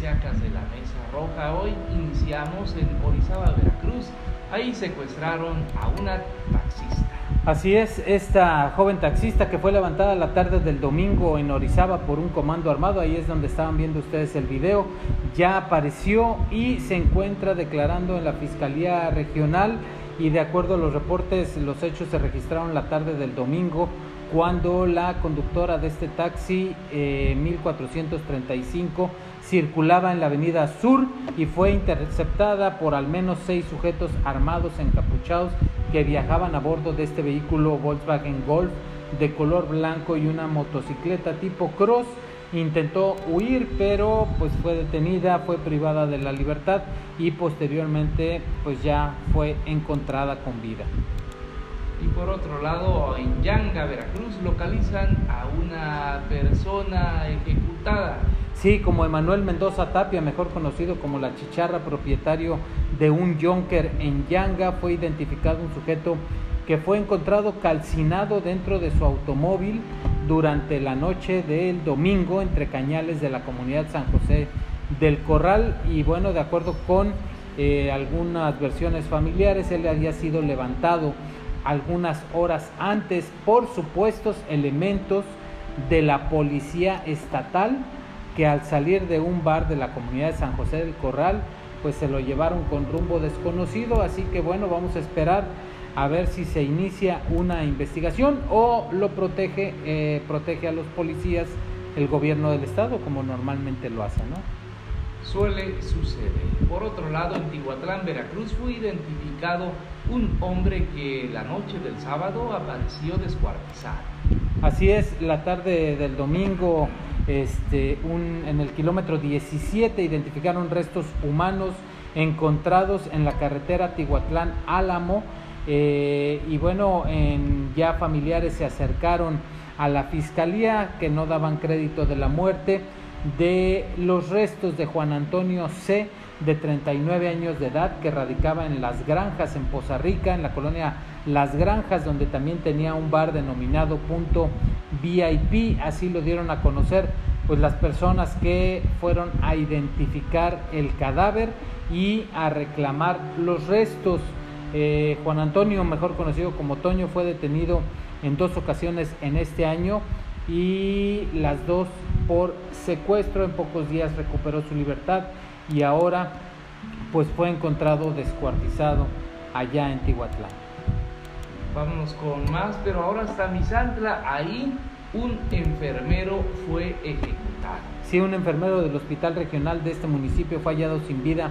de la Mesa Roja. Hoy iniciamos en Orizaba, Veracruz. Ahí secuestraron a una taxista. Así es, esta joven taxista que fue levantada la tarde del domingo en Orizaba por un comando armado, ahí es donde estaban viendo ustedes el video, ya apareció y se encuentra declarando en la Fiscalía Regional y de acuerdo a los reportes, los hechos se registraron la tarde del domingo cuando la conductora de este taxi 1435 eh, circulaba en la avenida Sur y fue interceptada por al menos seis sujetos armados encapuchados que viajaban a bordo de este vehículo Volkswagen Golf de color blanco y una motocicleta tipo cross. Intentó huir, pero pues fue detenida, fue privada de la libertad y posteriormente pues ya fue encontrada con vida. Y por otro lado, en Yanga, Veracruz, localizan a una persona ejecutada. Sí, como Emanuel Mendoza Tapia, mejor conocido como la chicharra, propietario de un Jonker en Yanga, fue identificado un sujeto que fue encontrado calcinado dentro de su automóvil durante la noche del domingo entre cañales de la comunidad San José del Corral. Y bueno, de acuerdo con eh, algunas versiones familiares, él había sido levantado algunas horas antes. Por supuestos elementos de la policía estatal que al salir de un bar de la comunidad de San José del Corral pues se lo llevaron con rumbo desconocido así que bueno vamos a esperar a ver si se inicia una investigación o lo protege eh, protege a los policías el gobierno del estado como normalmente lo hace no suele suceder. Por otro lado, en Tihuatlán, Veracruz, fue identificado un hombre que la noche del sábado apareció descuartizado. Así es, la tarde del domingo, este, en el kilómetro 17, identificaron restos humanos encontrados en la carretera Tihuatlán-Álamo. Eh, y bueno, en, ya familiares se acercaron a la fiscalía que no daban crédito de la muerte de los restos de Juan Antonio C., de 39 años de edad, que radicaba en Las Granjas, en Poza Rica, en la colonia Las Granjas, donde también tenía un bar denominado Punto VIP. Así lo dieron a conocer pues las personas que fueron a identificar el cadáver y a reclamar los restos. Eh, Juan Antonio, mejor conocido como Toño, fue detenido en dos ocasiones en este año y las dos por secuestro. En pocos días recuperó su libertad y ahora pues fue encontrado descuartizado allá en Tihuatlán. Vámonos con más, pero ahora está Misantla, ahí un enfermero fue ejecutado. Sí, un enfermero del hospital regional de este municipio fue hallado sin vida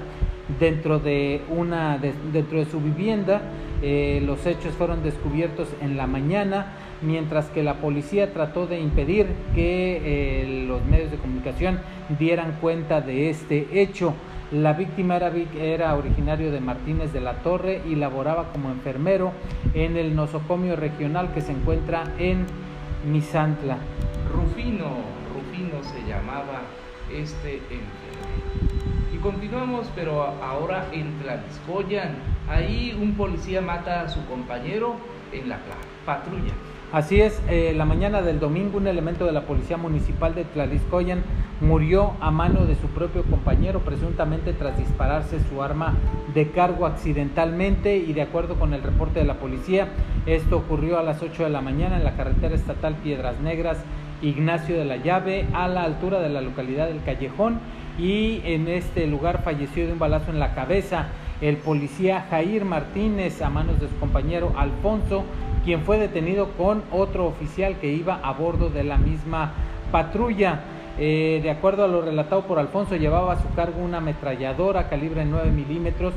dentro de una dentro de su vivienda. Eh, los hechos fueron descubiertos en la mañana mientras que la policía trató de impedir que eh, los medios de comunicación dieran cuenta de este hecho. La víctima era, era, originario de Martínez de la Torre y laboraba como enfermero en el nosocomio regional que se encuentra en Misantla. Rufino, Rufino se llamaba este enfermero. Y continuamos, pero ahora en Tlaxcoyan. Ahí un policía mata a su compañero en la patrulla. Así es, eh, la mañana del domingo un elemento de la Policía Municipal de Tlaliscoyan murió a mano de su propio compañero, presuntamente tras dispararse su arma de cargo accidentalmente y de acuerdo con el reporte de la policía, esto ocurrió a las 8 de la mañana en la carretera estatal Piedras Negras, Ignacio de la Llave, a la altura de la localidad del Callejón y en este lugar falleció de un balazo en la cabeza el policía Jair Martínez a manos de su compañero Alfonso quien fue detenido con otro oficial que iba a bordo de la misma patrulla. Eh, de acuerdo a lo relatado por Alfonso, llevaba a su cargo una ametralladora calibre 9 milímetros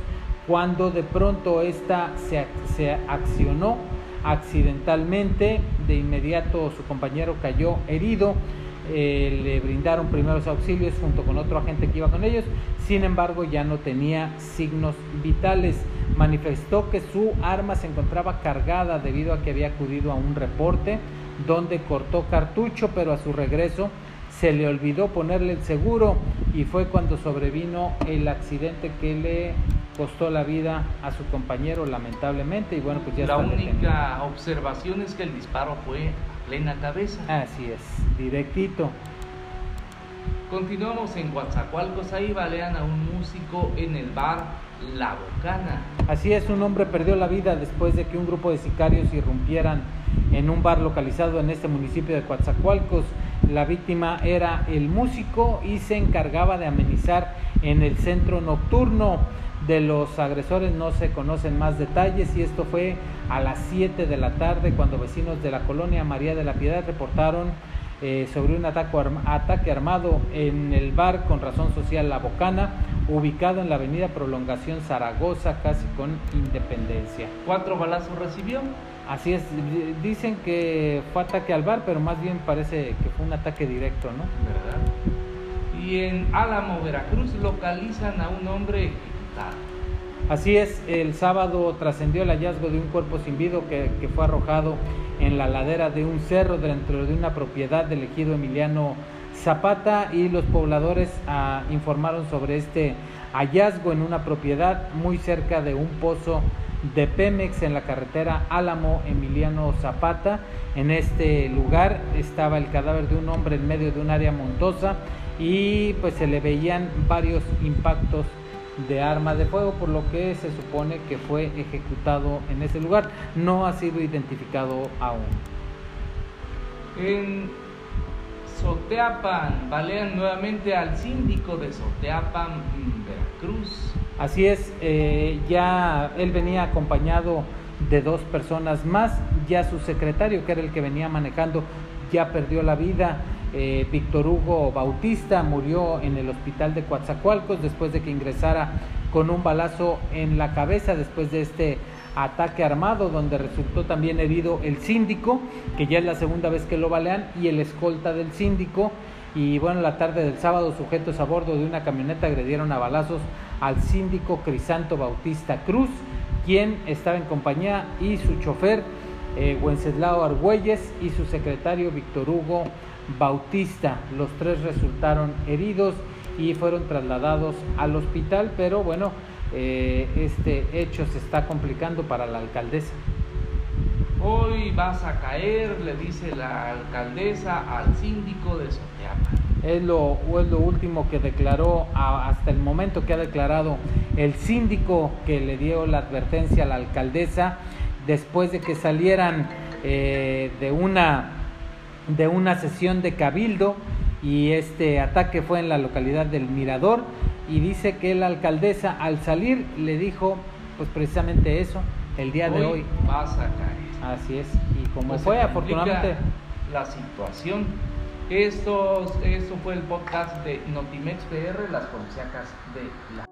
cuando de pronto esta se, se accionó accidentalmente. De inmediato su compañero cayó herido. Eh, le brindaron primeros auxilios junto con otro agente que iba con ellos, sin embargo ya no tenía signos vitales. Manifestó que su arma se encontraba cargada debido a que había acudido a un reporte donde cortó cartucho, pero a su regreso se le olvidó ponerle el seguro y fue cuando sobrevino el accidente que le costó la vida a su compañero lamentablemente. Y bueno pues ya la única observación es que el disparo fue plena cabeza. Así es, directito. Continuamos en Coatzacoalcos, ahí balean a un músico en el bar La Bocana. Así es, un hombre perdió la vida después de que un grupo de sicarios irrumpieran en un bar localizado en este municipio de Coatzacoalcos. La víctima era el músico y se encargaba de amenizar en el centro nocturno. De los agresores no se conocen más detalles y esto fue a las 7 de la tarde cuando vecinos de la colonia María de la Piedad reportaron eh, sobre un ataque, armado en el bar con razón social La Bocana, ubicado en la avenida Prolongación Zaragoza, casi con Independencia. ¿Cuatro balazos recibió? Así es, dicen que fue ataque al bar, pero más bien parece que fue un ataque directo, ¿no? ¿Verdad? Y en Álamo, Veracruz, localizan a un hombre ejecutado. Así es, el sábado trascendió el hallazgo de un cuerpo sin vida que, que, fue arrojado en la ladera de un cerro dentro de una propiedad del ejido Emiliano Zapata y los pobladores ah, informaron sobre este hallazgo en una propiedad muy cerca de un pozo de Pemex en la carretera Álamo Emiliano Zapata. En este lugar estaba el cadáver de un hombre en medio de un área montosa y pues se le veían varios impactos de arma de fuego, por lo que se supone que fue ejecutado en ese lugar. No ha sido identificado aún. En Soteapan, balean nuevamente al síndico de Soteapan, Veracruz. Así es, eh, ya él venía acompañado de dos personas más, ya su secretario, que era el que venía manejando, ya perdió la vida. Eh, Víctor Hugo Bautista murió en el hospital de Coatzacoalcos después de que ingresara con un balazo en la cabeza después de este ataque armado donde resultó también herido el síndico, que ya es la segunda vez que lo balean, y el escolta del síndico. Y bueno, la tarde del sábado, sujetos a bordo de una camioneta agredieron a balazos al síndico Crisanto Bautista Cruz, quien estaba en compañía, y su chofer, eh, Wenceslao Argüelles, y su secretario Víctor Hugo Bautista. Los tres resultaron heridos y fueron trasladados al hospital, pero bueno, eh, este hecho se está complicando para la alcaldesa. Hoy vas a caer, le dice la alcaldesa al síndico de Soteapa. Es lo, es lo último que declaró hasta el momento que ha declarado el síndico que le dio la advertencia a la alcaldesa después de que salieran eh, de una de una sesión de cabildo y este ataque fue en la localidad del Mirador y dice que la alcaldesa al salir le dijo pues precisamente eso el día de hoy vas a caer. Así es. Y como fue afortunadamente. la situación. Esto, esto fue el podcast de Notimex PR, las policíacas de la